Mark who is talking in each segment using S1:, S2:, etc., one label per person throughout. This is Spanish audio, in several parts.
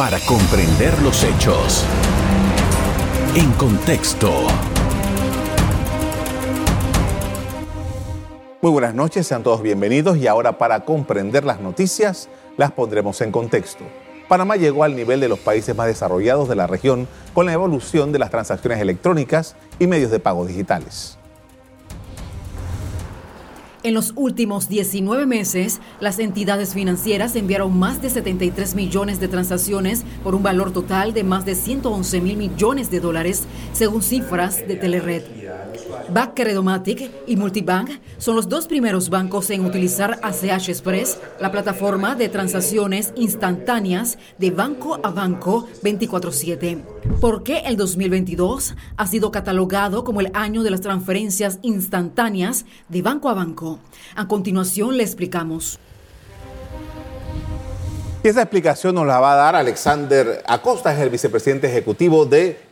S1: para comprender los hechos. En contexto.
S2: Muy buenas noches, sean todos bienvenidos y ahora para comprender las noticias las pondremos en contexto. Panamá llegó al nivel de los países más desarrollados de la región con la evolución de las transacciones electrónicas y medios de pago digitales.
S3: En los últimos 19 meses, las entidades financieras enviaron más de 73 millones de transacciones por un valor total de más de 111 mil millones de dólares, según cifras de Telered. Back Credomatic y Multibank son los dos primeros bancos en utilizar ACH Express, la plataforma de transacciones instantáneas de banco a banco 24/7. ¿Por qué el 2022 ha sido catalogado como el año de las transferencias instantáneas de banco a banco? A continuación le explicamos.
S2: Y esa explicación nos la va a dar Alexander Acosta, es el vicepresidente ejecutivo de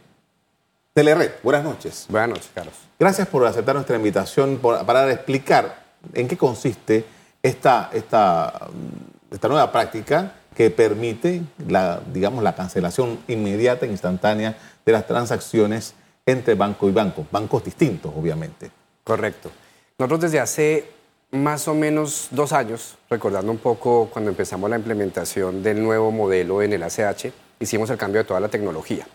S2: Telered. Buenas noches.
S4: Buenas noches, Carlos.
S2: Gracias por aceptar nuestra invitación para explicar en qué consiste esta, esta, esta nueva práctica que permite la, digamos, la cancelación inmediata e instantánea de las transacciones entre banco y banco, bancos distintos, obviamente.
S4: Correcto. Nosotros desde hace más o menos dos años, recordando un poco cuando empezamos la implementación del nuevo modelo en el ACH, hicimos el cambio de toda la tecnología.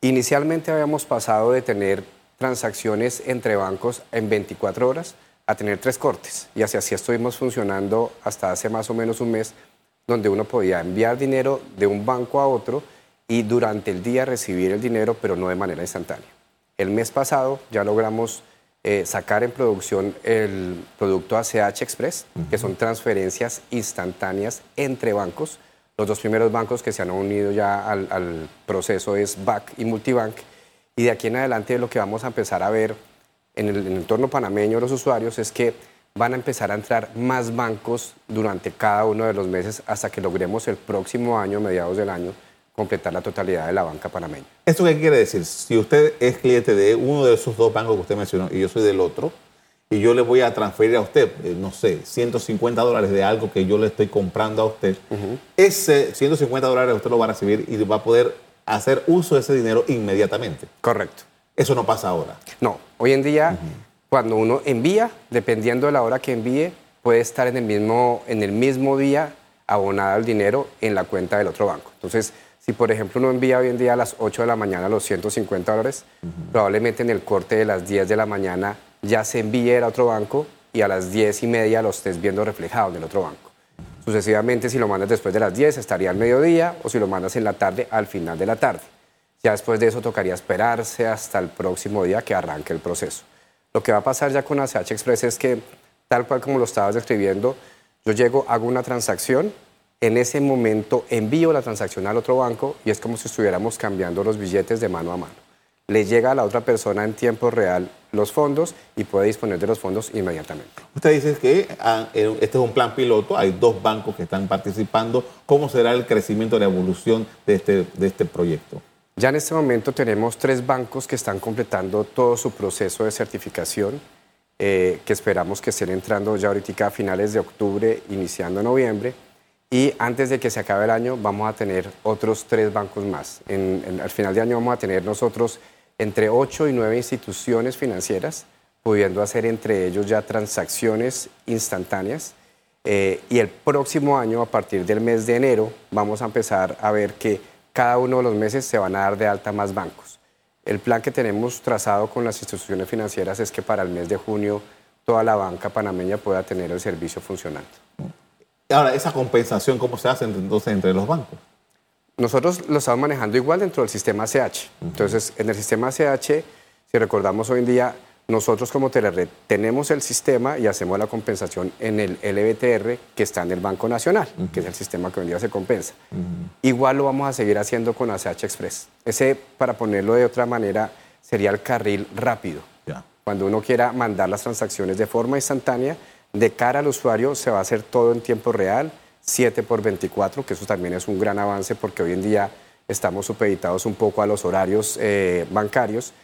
S4: Inicialmente habíamos pasado de tener transacciones entre bancos en 24 horas a tener tres cortes y así, así estuvimos funcionando hasta hace más o menos un mes donde uno podía enviar dinero de un banco a otro y durante el día recibir el dinero, pero no de manera instantánea. El mes pasado ya logramos eh, sacar en producción el producto ACH Express, que son transferencias instantáneas entre bancos. Los dos primeros bancos que se han unido ya al, al proceso es BAC y Multibank. Y de aquí en adelante lo que vamos a empezar a ver en el, en el entorno panameño de los usuarios es que van a empezar a entrar más bancos durante cada uno de los meses hasta que logremos el próximo año, mediados del año, completar la totalidad de la banca panameña.
S2: ¿Esto qué quiere decir? Si usted es cliente de uno de esos dos bancos que usted mencionó y yo soy del otro, y yo le voy a transferir a usted, eh, no sé, 150 dólares de algo que yo le estoy comprando a usted, ese 150 dólares usted lo va a recibir y va a poder hacer uso de ese dinero inmediatamente.
S4: Correcto.
S2: Eso no pasa ahora.
S4: No, hoy en día cuando uno envía, dependiendo de la hora que envíe, puede estar en el mismo, en el mismo día abonado el dinero en la cuenta del otro banco. Entonces, si por ejemplo uno envía hoy en día a las 8 de la mañana los 150 dólares, probablemente en el corte de las 10 de la mañana ya se envíe a otro banco y a las 10 y media lo estés viendo reflejado en el otro banco. Sucesivamente, si lo mandas después de las 10, estaría al mediodía o si lo mandas en la tarde, al final de la tarde. Ya después de eso tocaría esperarse hasta el próximo día que arranque el proceso. Lo que va a pasar ya con ACH Express es que, tal cual como lo estabas describiendo, yo llego, hago una transacción, en ese momento envío la transacción al otro banco y es como si estuviéramos cambiando los billetes de mano a mano. Le llega a la otra persona en tiempo real los fondos y puede disponer de los fondos inmediatamente.
S2: Usted dice que ah, este es un plan piloto, hay dos bancos que están participando. ¿Cómo será el crecimiento, la evolución de este, de este proyecto?
S4: Ya en este momento tenemos tres bancos que están completando todo su proceso de certificación, eh, que esperamos que estén entrando ya ahorita a finales de octubre, iniciando noviembre. Y antes de que se acabe el año vamos a tener otros tres bancos más. al final de año vamos a tener nosotros entre ocho y nueve instituciones financieras, pudiendo hacer entre ellos ya transacciones instantáneas. Eh, y el próximo año, a partir del mes de enero, vamos a empezar a ver que cada uno de los meses se van a dar de alta más bancos. El plan que tenemos trazado con las instituciones financieras es que para el mes de junio toda la banca panameña pueda tener el servicio funcionando.
S2: Ahora, ¿esa compensación cómo se hace entonces entre los bancos?
S4: Nosotros lo estamos manejando igual dentro del sistema CH. Entonces, en el sistema CH, si recordamos hoy en día, nosotros como Telered tenemos el sistema y hacemos la compensación en el LBTR que está en el Banco Nacional, que es el sistema que hoy en día se compensa. Igual lo vamos a seguir haciendo con ACH Express. Ese, para ponerlo de otra manera, sería el carril rápido. Cuando uno quiera mandar las transacciones de forma instantánea, de cara al usuario se va a hacer todo en tiempo real, 7 por 24, que eso también es un gran avance porque hoy en día estamos supeditados un poco a los horarios eh, bancarios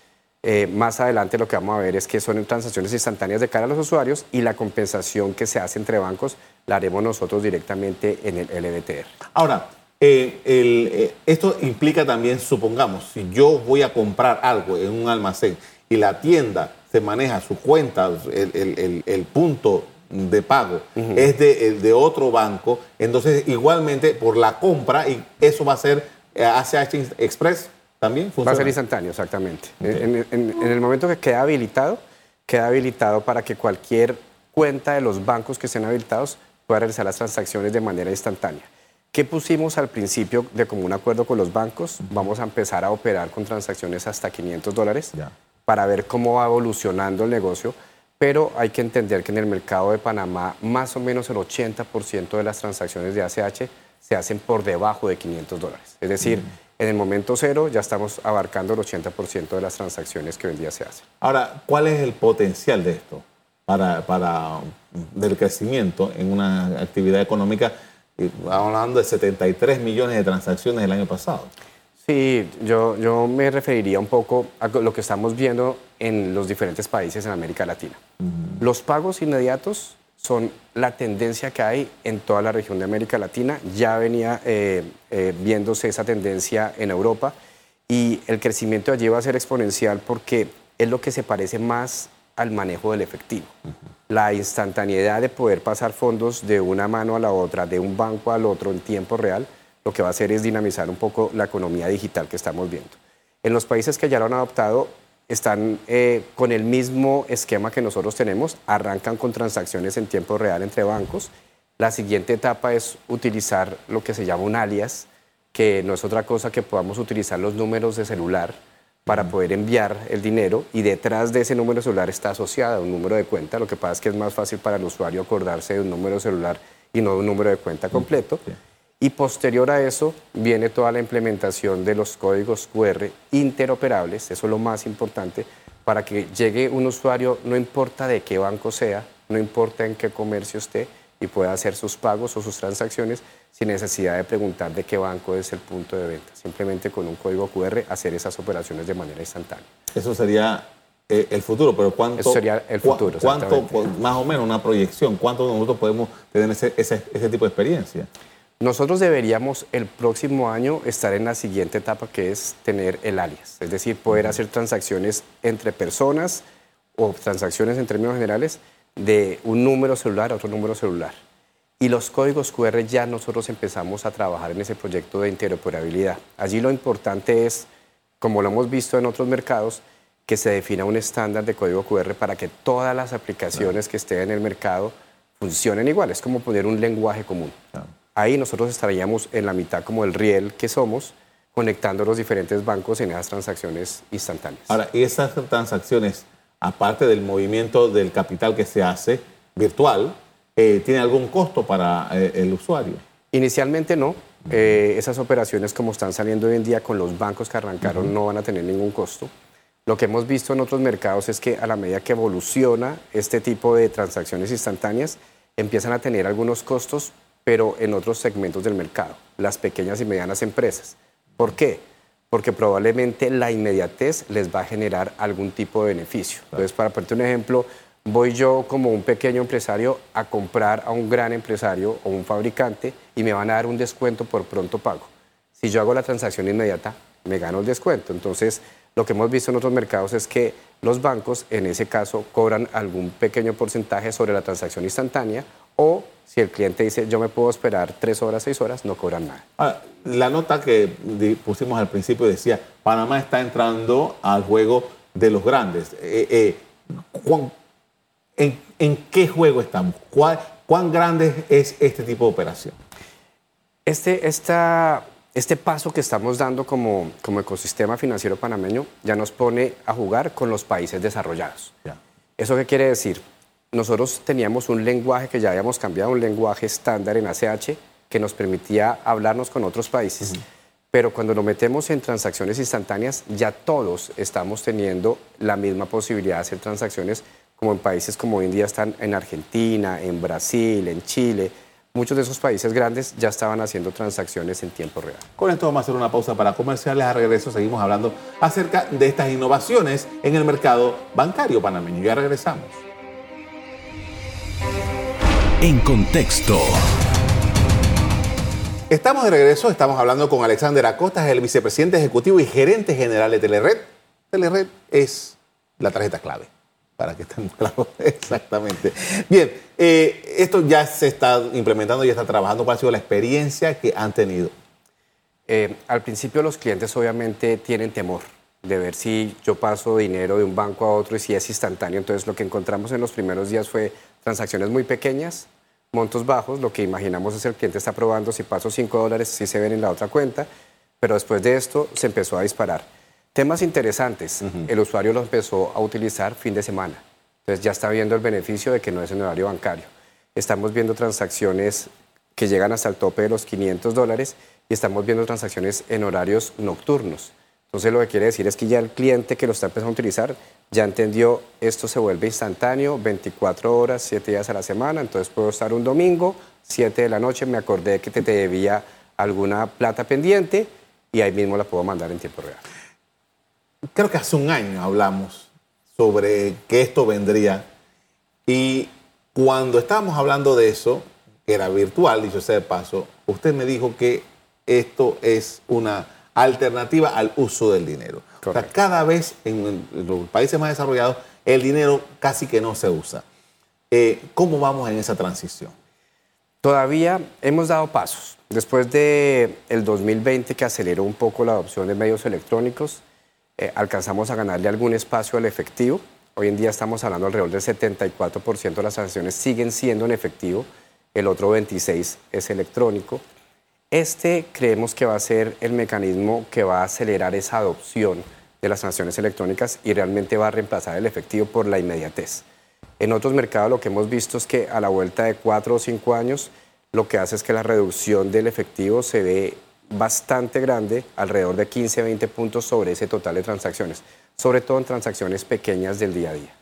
S4: eh, más adelante lo que vamos a ver es que son transacciones instantáneas de cara a los usuarios y la compensación que se hace entre bancos la haremos nosotros directamente en el LBTR.
S2: Ahora, eh, esto implica también, supongamos, si yo voy a comprar algo en un almacén y la tienda se maneja su cuenta, el punto de pago es de, el de otro banco, entonces igualmente por la compra, y eso va a ser eh, ACH Express también.
S4: Va a
S2: funciona?
S4: ser instantáneo, exactamente. En, en- en el momento que queda habilitado, queda habilitado para que cualquier cuenta de los bancos que estén habilitados pueda realizar las transacciones de manera instantánea. ¿Qué pusimos al principio de común acuerdo con los bancos? Vamos a empezar a operar con transacciones hasta 500 dólares para ver cómo va evolucionando el negocio, pero hay que entender que en el mercado de Panamá más o menos el 80% de las transacciones de ACH se hacen por debajo de 500 dólares. Es decir, en el momento cero ya estamos abarcando el 80% de las transacciones que hoy en día se hacen.
S2: Ahora, ¿cuál es el potencial de esto para, para del crecimiento en una actividad económica? Hablando de 73 millones de transacciones el año pasado.
S4: Sí, yo, yo me referiría un poco a lo que estamos viendo en los diferentes países en América Latina. Los pagos inmediatos son la tendencia que hay en toda la región de América Latina. Ya venía eh, eh, viéndose esa tendencia en Europa y el crecimiento allí va a ser exponencial porque es lo que se parece más al manejo del efectivo. La instantaneidad de poder pasar fondos de una mano a la otra, de un banco al otro en tiempo real, lo que va a hacer es dinamizar un poco la economía digital que estamos viendo. En los países que ya lo han adoptado, están eh, con el mismo esquema que nosotros tenemos, arrancan con transacciones en tiempo real entre bancos. La siguiente etapa es utilizar lo que se llama un alias, que no es otra cosa que podamos utilizar los números de celular para poder enviar el dinero y detrás de ese número celular está asociada un número de cuenta. Lo que pasa es que es más fácil para el usuario acordarse de un número celular y no de un número de cuenta completo. Y posterior a eso viene toda la implementación de los códigos QR interoperables, eso es lo más importante, para que llegue un usuario, no importa de qué banco sea, no importa en qué comercio esté, y pueda hacer sus pagos o sus transacciones sin necesidad de preguntar de qué banco es el punto de venta. Simplemente con un código QR hacer esas operaciones de manera instantánea.
S2: Eso sería eh, el futuro, pero ¿cuánto?
S4: Eso sería el futuro,
S2: ¿Cuánto, más o menos, una proyección? ¿Cuánto nosotros podemos tener ese, ese, ese tipo de experiencia?
S4: Nosotros deberíamos el próximo año estar en la siguiente etapa que es tener el alias, es decir, poder hacer transacciones entre personas o transacciones en términos generales de un número celular a otro número celular. Y los códigos QR ya nosotros empezamos a trabajar en ese proyecto de interoperabilidad. Allí lo importante es, como lo hemos visto en otros mercados, que se defina un estándar de código QR para que todas las aplicaciones que estén en el mercado funcionen igual. Es como poner un lenguaje común. Ahí nosotros estaríamos en la mitad como el riel que somos, conectando los diferentes bancos en esas transacciones instantáneas.
S2: Ahora, y esas transacciones, aparte del movimiento del capital que se hace virtual, eh, ¿tiene algún costo para eh, el usuario?
S4: Inicialmente no. Eh, esas operaciones como están saliendo hoy en día con los bancos que arrancaron no van a tener ningún costo. Lo que hemos visto en otros mercados es que a la medida que evoluciona este tipo de transacciones instantáneas, empiezan a tener algunos costos, pero en otros segmentos del mercado, las pequeñas y medianas empresas. ¿Por qué? Porque probablemente la inmediatez les va a generar algún tipo de beneficio. Entonces, para ponerte un ejemplo, voy yo como un pequeño empresario a comprar a un gran empresario o un fabricante y me van a dar un descuento por pronto pago. Si yo hago la transacción inmediata, me gano el descuento. Entonces, lo que hemos visto en otros mercados es que los bancos, en ese caso, cobran algún pequeño porcentaje sobre la transacción instantánea o si el cliente dice yo me puedo esperar tres horas, seis horas, no cobran nada.
S2: Ahora, la nota que pusimos al principio decía, Panamá está entrando al juego de los grandes. Eh, eh, ¿cuán- en, en qué juego estamos? ¿Cuál- ¿Cuán grande es este tipo de operación?
S4: Este, esta, este paso que estamos dando como, como ecosistema financiero panameño ya nos pone a jugar con los países desarrollados.
S2: Ya.
S4: ¿Eso qué quiere decir? Nosotros teníamos un lenguaje que ya habíamos cambiado, un lenguaje estándar en ACH que nos permitía hablarnos con otros países. Pero cuando nos metemos en transacciones instantáneas, ya todos estamos teniendo la misma posibilidad de hacer transacciones como en países como hoy en día están en Argentina, en Brasil, en Chile. Muchos de esos países grandes ya estaban haciendo transacciones en tiempo real.
S2: Con esto vamos a hacer una pausa para comerciales. A regreso seguimos hablando acerca de estas innovaciones en el mercado bancario panameño. Ya regresamos.
S1: En contexto.
S2: Estamos de regreso, estamos hablando con Alexander Acosta, es el vicepresidente ejecutivo y gerente general de Telered. Telered es la tarjeta clave, para que estén claros exactamente. Bien, eh, esto ya se está implementando, ya está trabajando. ¿Cuál ha sido la experiencia que han tenido?
S4: Eh, al principio los clientes obviamente tienen temor de ver si yo paso dinero de un banco a otro y si es instantáneo. Entonces lo que encontramos en los primeros días fue transacciones muy pequeñas, montos bajos, lo que imaginamos es el cliente está probando si paso 5 dólares, si se ven en la otra cuenta, pero después de esto se empezó a disparar. Temas interesantes, el usuario lo empezó a utilizar fin de semana, entonces ya está viendo el beneficio de que no es en horario bancario. Estamos viendo transacciones que llegan hasta el tope de los 500 dólares y estamos viendo transacciones en horarios nocturnos. Entonces lo que quiere decir es que ya el cliente que lo está empezando a utilizar ya entendió esto se vuelve instantáneo, 24 horas, 7 días a la semana, entonces puedo estar un domingo, 7 de la noche, me acordé que te, debía alguna plata pendiente y ahí mismo la puedo mandar en tiempo real.
S2: Creo que hace un año hablamos sobre que esto vendría y cuando estábamos hablando de eso, que era virtual, dicho sea de paso, usted me dijo que esto es una alternativa al uso del dinero. O sea, cada vez en, los países más desarrollados el dinero casi que no se usa. Eh, ¿Cómo vamos en esa transición?
S4: Todavía hemos dado pasos. Después del el 2020 que aceleró un poco la adopción de medios electrónicos, eh, alcanzamos a ganarle algún espacio al efectivo. Hoy en día estamos hablando alrededor del 74% de las transacciones siguen siendo en efectivo, el otro 26% es electrónico. Este creemos que va a ser el mecanismo que va a acelerar esa adopción de las sanciones electrónicas y realmente va a reemplazar el efectivo por la inmediatez. En otros mercados lo que hemos visto es que a la vuelta de cuatro o cinco años lo que hace es que la reducción del efectivo se ve bastante grande, alrededor de 15-20 puntos sobre ese total de transacciones, sobre todo en transacciones pequeñas del día a día.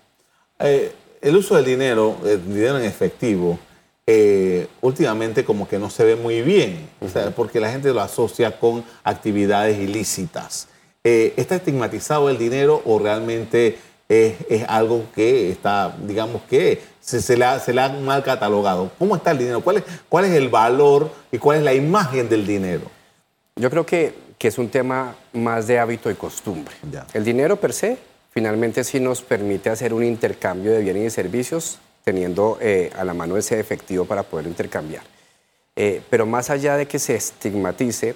S2: Eh, el uso del dinero, el dinero en efectivo, eh, últimamente como que no se ve muy bien, porque la gente lo asocia con actividades ilícitas. Eh, ¿Está estigmatizado el dinero o realmente es, algo que está, digamos que se, le ha, mal catalogado? ¿Cómo está el dinero? ¿Cuál es, ¿Cuál es el valor y cuál es la imagen del dinero?
S4: Yo creo que, que es un tema más de hábito y costumbre. El dinero per se finalmente sí nos permite hacer un intercambio de bienes y servicios teniendo eh, a la mano ese efectivo para poder intercambiar. Eh, pero más allá de que se estigmatice,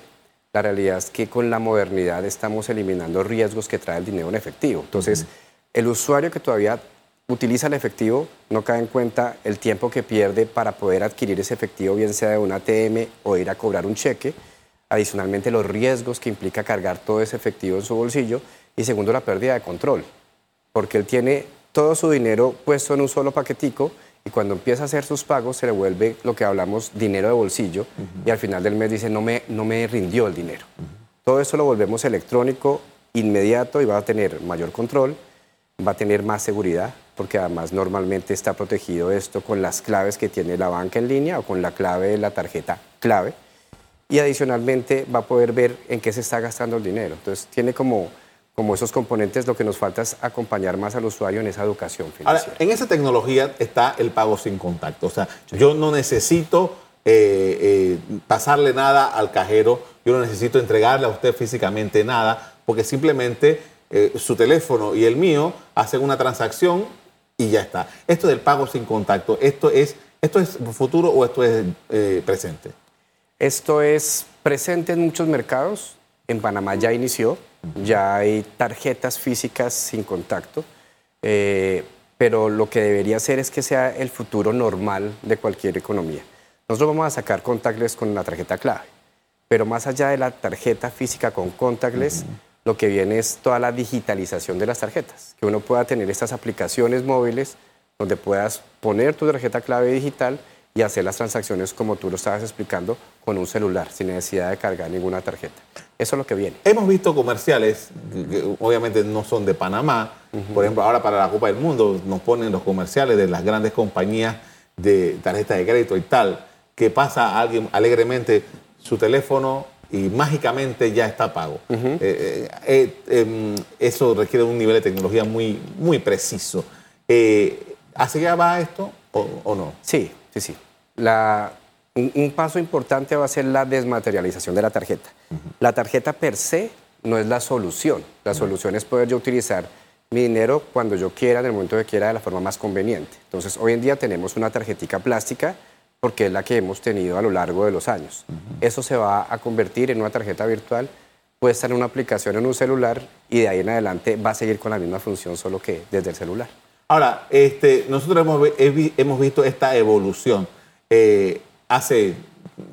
S4: la realidad es que con la modernidad estamos eliminando riesgos que trae el dinero en efectivo. Entonces, el usuario que todavía utiliza el efectivo no cae en cuenta el tiempo que pierde para poder adquirir ese efectivo, bien sea de un ATM o ir a cobrar un cheque. Adicionalmente, los riesgos que implica cargar todo ese efectivo en su bolsillo. Y segundo, la pérdida de control, porque él tiene todo su dinero puesto en un solo paquetico y cuando empieza a hacer sus pagos se le vuelve lo que hablamos dinero de bolsillo y al final del mes dice no me, no me rindió el dinero. Todo esto lo volvemos electrónico, inmediato y va a tener mayor control, va a tener más seguridad porque además normalmente está protegido esto con las claves que tiene la banca en línea o con la clave de la tarjeta clave y adicionalmente va a poder ver en qué se está gastando el dinero. Entonces tiene como como esos componentes, lo que nos falta es acompañar más al usuario en esa educación financiera.
S2: Ahora, en esa tecnología está el pago sin contacto. O sea, yo no necesito eh, eh, pasarle nada al cajero, yo no necesito entregarle a usted físicamente nada, porque simplemente eh, su teléfono y el mío hacen una transacción y ya está. Esto del pago sin contacto, ¿esto es, esto es futuro o esto es presente?
S4: Esto es presente en muchos mercados. En Panamá ya inició ya hay tarjetas físicas sin contacto, eh, pero lo que debería ser es que sea el futuro normal de cualquier economía. Nosotros vamos a sacar contactless con la tarjeta clave, pero más allá de la tarjeta física con contactless, lo que viene es toda la digitalización de las tarjetas, que uno pueda tener estas aplicaciones móviles donde puedas poner tu tarjeta clave digital y hacer las transacciones como tú lo estabas explicando con un celular, sin necesidad de cargar ninguna tarjeta. Eso es lo que viene.
S2: Hemos visto comerciales, que obviamente no son de Panamá, por ejemplo, ahora para la Copa del Mundo nos ponen los comerciales de las grandes compañías de tarjetas de crédito y tal, que pasa alguien alegremente su teléfono y mágicamente ya está pago. Eh, eh, eh, em, eso requiere un nivel de tecnología muy, muy preciso. ¿Hacia allá va esto o, o no?
S4: Sí, sí, sí. La, un, paso importante va a ser la desmaterialización de la tarjeta. La tarjeta per se no es la solución. La solución es poder yo utilizar mi dinero cuando yo quiera, en el momento que quiera, de la forma más conveniente. Entonces, hoy en día tenemos una tarjetica plástica porque es la que hemos tenido a lo largo de los años. Eso se va a convertir en una tarjeta virtual, puede estar en una aplicación en un celular y de ahí en adelante va a seguir con la misma función, solo que desde el celular.
S2: Ahora, este, nosotros hemos, hemos visto esta evolución. Eh, hace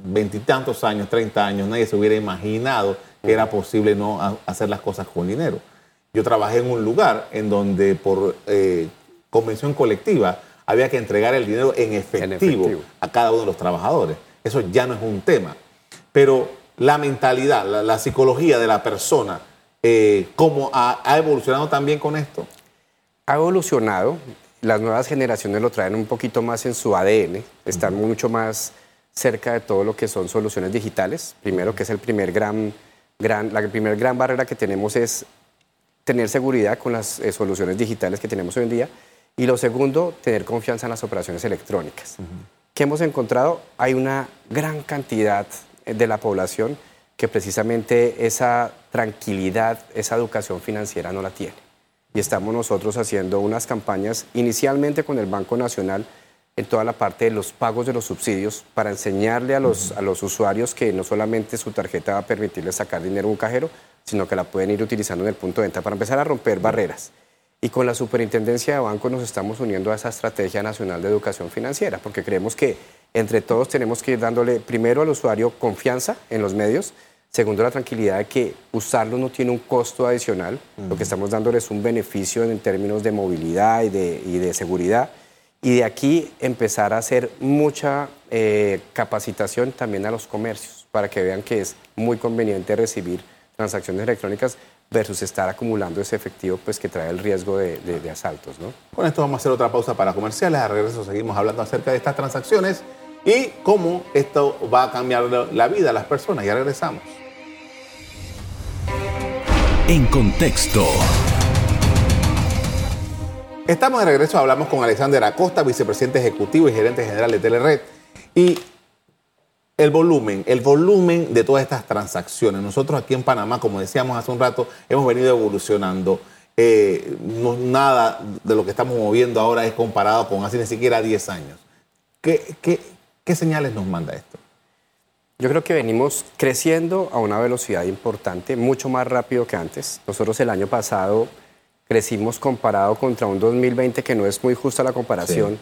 S2: veintitantos años, 30 años, nadie se hubiera imaginado que era posible no hacer las cosas con dinero. Yo trabajé en un lugar en donde por eh, convención colectiva había que entregar el dinero en efectivo, a cada uno de los trabajadores. Eso ya no es un tema. Pero la mentalidad, la, psicología de la persona, eh, ¿cómo ha, evolucionado también con esto?
S4: Ha evolucionado. Las nuevas generaciones lo traen un poquito más en su ADN, están mucho más cerca de todo lo que son soluciones digitales. Primero, que es el primer gran, gran, la primera gran barrera que tenemos es tener seguridad con las eh, soluciones digitales que tenemos hoy en día. Y lo segundo, tener confianza en las operaciones electrónicas. ¿Qué hemos encontrado? Hay una gran cantidad eh, de la población que precisamente esa tranquilidad, esa educación financiera no la tiene. Y estamos nosotros haciendo unas campañas inicialmente con el Banco Nacional en toda la parte de los pagos de los subsidios para enseñarle a los, a los usuarios que no solamente su tarjeta va a permitirles sacar dinero en un cajero, sino que la pueden ir utilizando en el punto de venta para empezar a romper barreras. Y con la Superintendencia de Bancos nos estamos uniendo a esa Estrategia Nacional de Educación Financiera, porque creemos que entre todos tenemos que ir dándole primero al usuario confianza en los medios, segundo la tranquilidad de que usarlo no tiene un costo adicional, lo que estamos dándole es un beneficio en términos de movilidad y de, y de seguridad y de aquí empezar a hacer mucha eh, capacitación también a los comercios para que vean que es muy conveniente recibir transacciones electrónicas versus estar acumulando ese efectivo pues, que trae el riesgo de, asaltos. ¿no?
S2: Con esto vamos a hacer otra pausa para comerciales. A regreso seguimos hablando acerca de estas transacciones y cómo esto va a cambiar la vida de las personas. Ya regresamos.
S1: En contexto.
S2: Estamos de regreso, hablamos con Alexander Acosta, vicepresidente ejecutivo y gerente general de Telered. Y el volumen, el volumen de todas estas transacciones. Nosotros aquí en Panamá, como decíamos hace un rato, hemos venido evolucionando. Eh, nada de lo que estamos moviendo ahora es comparado con hace ni siquiera 10 años. ¿Qué, qué señales nos manda esto?
S4: Yo creo que venimos creciendo a una velocidad importante, mucho más rápido que antes. Nosotros el año pasado crecimos comparado contra un 2020 que no es muy justa la comparación,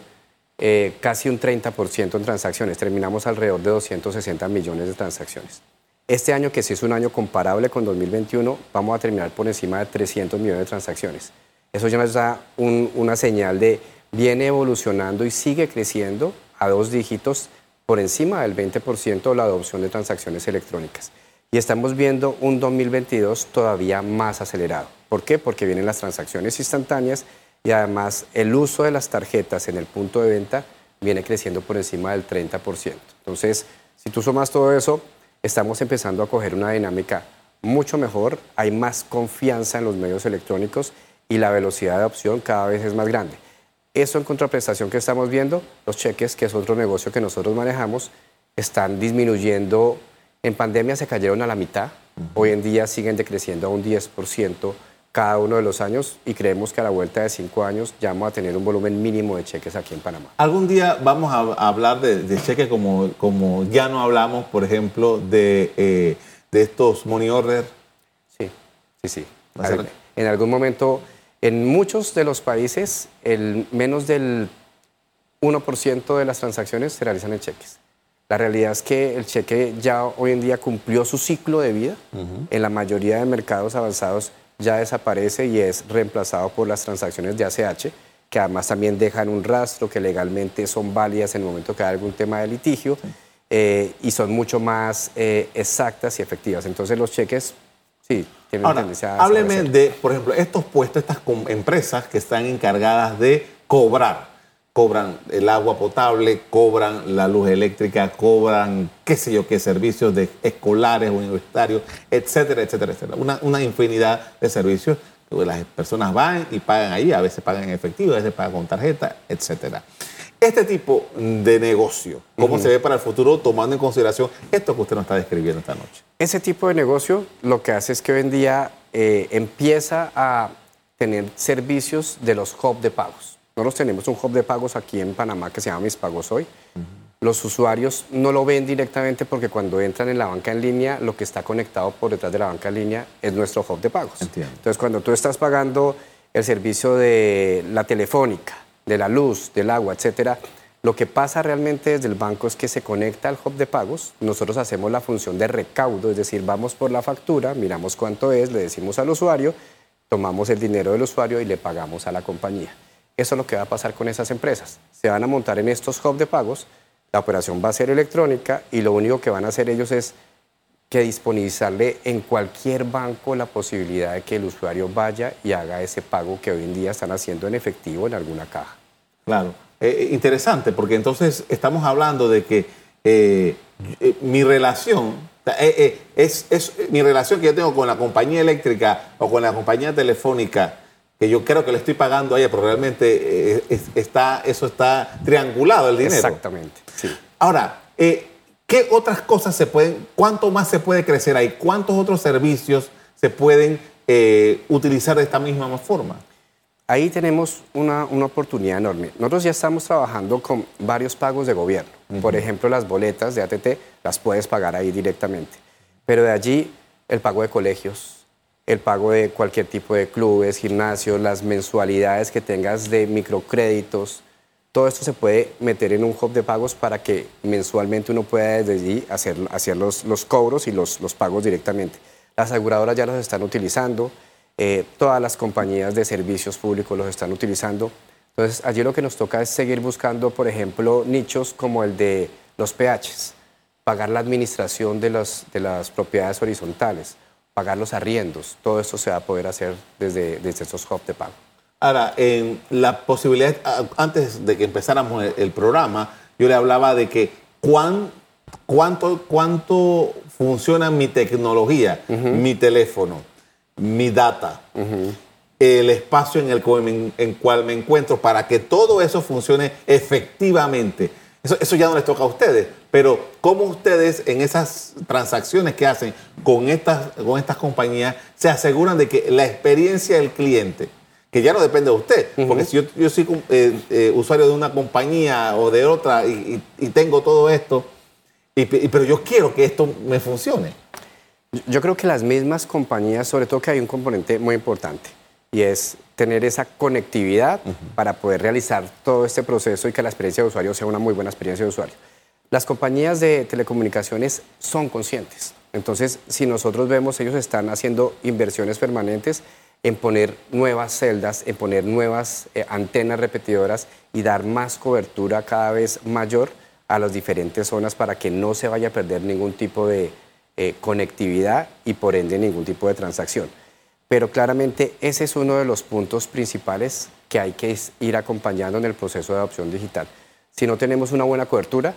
S4: eh, casi un 30% en transacciones. Terminamos alrededor de 260 millones de transacciones. Este año, que sí es un año comparable con 2021, vamos a terminar por encima de 300 millones de transacciones. Eso ya nos da una señal de viene evolucionando y sigue creciendo a dos dígitos por encima del 20% la adopción de transacciones electrónicas. Y estamos viendo un 2022 todavía más acelerado. ¿Por qué? Porque vienen las transacciones instantáneas y además el uso de las tarjetas en el punto de venta viene creciendo por encima del 30%. Entonces, si tú sumas todo eso, estamos empezando a coger una dinámica mucho mejor, hay más confianza en los medios electrónicos y la velocidad de adopción cada vez es más grande. Eso en contraprestación que estamos viendo, los cheques, que es otro negocio que nosotros manejamos, están disminuyendo. En pandemia se cayeron a la mitad, hoy en día siguen decreciendo a un 10% cada uno de los años y creemos que a la vuelta de cinco años ya vamos a tener un volumen mínimo de cheques aquí en Panamá.
S2: Algún día vamos a, hablar de, cheques como, como ya no hablamos, por ejemplo, de, eh, de estos money order.
S4: Sí, sí, sí. En algún momento, en muchos de los países, el menos del 1% de las transacciones se realizan en cheques. La realidad es que el cheque ya hoy en día cumplió su ciclo de vida. En la mayoría de mercados avanzados ya desaparece y es reemplazado por las transacciones de ACH, que además también dejan un rastro que legalmente son válidas en el momento que hay algún tema de litigio eh, y son mucho más eh, exactas y efectivas. Entonces los cheques, sí,
S2: tienen Ahora, tendencia a... Hábleme de, por ejemplo, estos puestos, estas empresas que están encargadas de cobrar cobran el agua potable, cobran la luz eléctrica, cobran qué sé yo qué servicios de escolares, universitarios, etcétera, etcétera, etcétera. Una, una infinidad de servicios que las personas van y pagan ahí, a veces pagan en efectivo, a veces pagan con tarjeta, etcétera. Este tipo de negocio, ¿cómo se ve para el futuro tomando en consideración esto que usted nos está describiendo esta noche?
S4: Ese tipo de negocio lo que hace es que hoy en día eh, empieza a tener servicios de los hub de pagos. Nosotros tenemos un hub de pagos aquí en Panamá que se llama Mis Pagos Hoy. Los usuarios no lo ven directamente porque cuando entran en la banca en línea, lo que está conectado por detrás de la banca en línea es nuestro hub de pagos.
S2: Entiendo.
S4: Entonces, cuando tú estás pagando el servicio de la telefónica, de la luz, del agua, etcétera, lo que pasa realmente desde el banco es que se conecta al hub de pagos, nosotros hacemos la función de recaudo, es decir, vamos por la factura, miramos cuánto es, le decimos al usuario, tomamos el dinero del usuario y le pagamos a la compañía. Eso es lo que va a pasar con esas empresas. Se van a montar en estos hubs de pagos, la operación va a ser electrónica y lo único que van a hacer ellos es que disponibilizarle en cualquier banco la posibilidad de que el usuario vaya y haga ese pago que hoy en día están haciendo en efectivo en alguna caja.
S2: Claro. Eh, interesante, porque entonces estamos hablando de que eh, eh, mi relación es, es, mi relación que yo tengo con la compañía eléctrica o con la compañía telefónica que yo creo que le estoy pagando a ella, pero realmente eh, está, eso está triangulado el dinero.
S4: Exactamente. Sí.
S2: Ahora, eh, ¿qué otras cosas se pueden, cuánto más se puede crecer ahí? ¿Cuántos otros servicios se pueden eh, utilizar de esta misma forma?
S4: Ahí tenemos una, una, oportunidad enorme. Nosotros ya estamos trabajando con varios pagos de gobierno. Por ejemplo, las boletas de ATT las puedes pagar ahí directamente. Pero de allí el pago de colegios, el pago de cualquier tipo de clubes, gimnasios, las mensualidades que tengas de microcréditos. Todo esto se puede meter en un hub de pagos para que mensualmente uno pueda desde allí hacer, hacer los, los, cobros y los, los, pagos directamente. Las aseguradoras ya los están utilizando, eh, todas las compañías de servicios públicos los están utilizando. Entonces, allí lo que nos toca es seguir buscando, por ejemplo, nichos como el de los PHs, pagar la administración de, los, de las propiedades horizontales pagar los arriendos. Todo esto se va a poder hacer desde, desde estos hubs de pago.
S2: Ahora, en la posibilidad, antes de que empezáramos el, programa, yo le hablaba de que cuán, cuánto, cuánto funciona mi tecnología, mi teléfono, mi data, el espacio en el cual me, en cual me encuentro, para que todo eso funcione efectivamente. Eso, eso ya no les toca a ustedes, pero ¿cómo ustedes en esas transacciones que hacen con estas, con estas compañías se aseguran de que la experiencia del cliente, que ya no depende de usted, porque si yo, soy eh, eh, usuario de una compañía o de otra y, tengo todo esto, pero yo quiero que esto me funcione.
S4: Yo creo que las mismas compañías, sobre todo que hay un componente muy importante, y es tener esa conectividad para poder realizar todo este proceso y que la experiencia de usuario sea una muy buena experiencia de usuario. Las compañías de telecomunicaciones son conscientes. Entonces, si nosotros vemos, ellos están haciendo inversiones permanentes en poner nuevas celdas, en poner nuevas eh, antenas repetidoras y dar más cobertura cada vez mayor a las diferentes zonas para que no se vaya a perder ningún tipo de eh, conectividad y por ende ningún tipo de transacción. Pero claramente ese es uno de los puntos principales que hay que ir acompañando en el proceso de adopción digital. Si no tenemos una buena cobertura,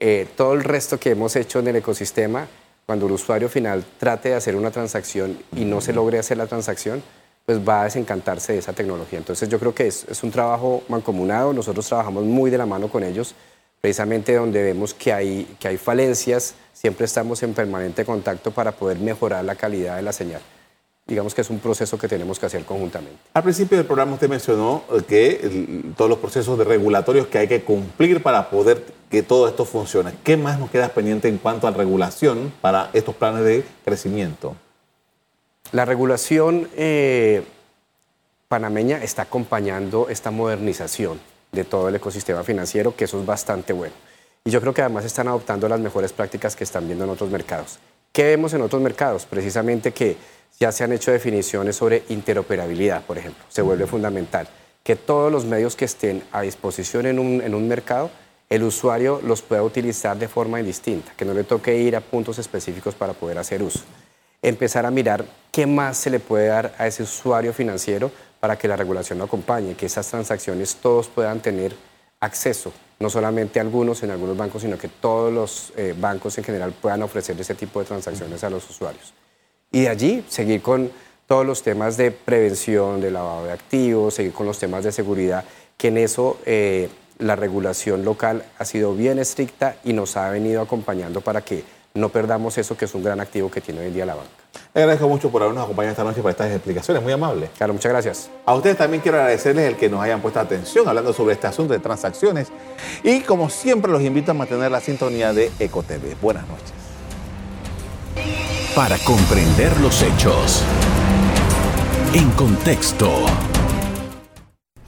S4: eh, todo el resto que hemos hecho en el ecosistema, cuando el usuario final trate de hacer una transacción y no se logre hacer la transacción, pues va a desencantarse de esa tecnología. Entonces yo creo que es, es un trabajo mancomunado, nosotros trabajamos muy de la mano con ellos, precisamente donde vemos que hay, que hay falencias, siempre estamos en permanente contacto para poder mejorar la calidad de la señal digamos que es un proceso que tenemos que hacer conjuntamente.
S2: Al principio del programa usted mencionó que todos los procesos de regulatorios que hay que cumplir para poder que todo esto funcione. ¿Qué más nos queda pendiente en cuanto a regulación para estos planes de crecimiento?
S4: La regulación eh, panameña está acompañando esta modernización de todo el ecosistema financiero, que eso es bastante bueno. Y yo creo que además están adoptando las mejores prácticas que están viendo en otros mercados. ¿Qué vemos en otros mercados? Precisamente que ya se han hecho definiciones sobre interoperabilidad, por ejemplo. Se vuelve fundamental que todos los medios que estén a disposición en un, mercado, el usuario los pueda utilizar de forma indistinta, que no le toque ir a puntos específicos para poder hacer uso. Empezar a mirar qué más se le puede dar a ese usuario financiero para que la regulación lo acompañe, que esas transacciones todos puedan tener acceso, no solamente algunos en algunos bancos, sino que todos los eh, bancos en general puedan ofrecer ese tipo de transacciones a los usuarios y de allí seguir con todos los temas de prevención, de lavado de activos, seguir con los temas de seguridad, que en eso eh, la regulación local ha sido bien estricta y nos ha venido acompañando para que no perdamos eso que es un gran activo que tiene hoy en día la banca.
S2: Le agradezco mucho por habernos acompañado esta noche para estas explicaciones, muy amable.
S4: Claro, muchas gracias.
S2: A ustedes también quiero agradecerles el que nos hayan puesto atención hablando sobre este asunto de transacciones y como siempre los invito a mantener la sintonía de EcoTV. Buenas noches.
S1: Para comprender los hechos. En contexto.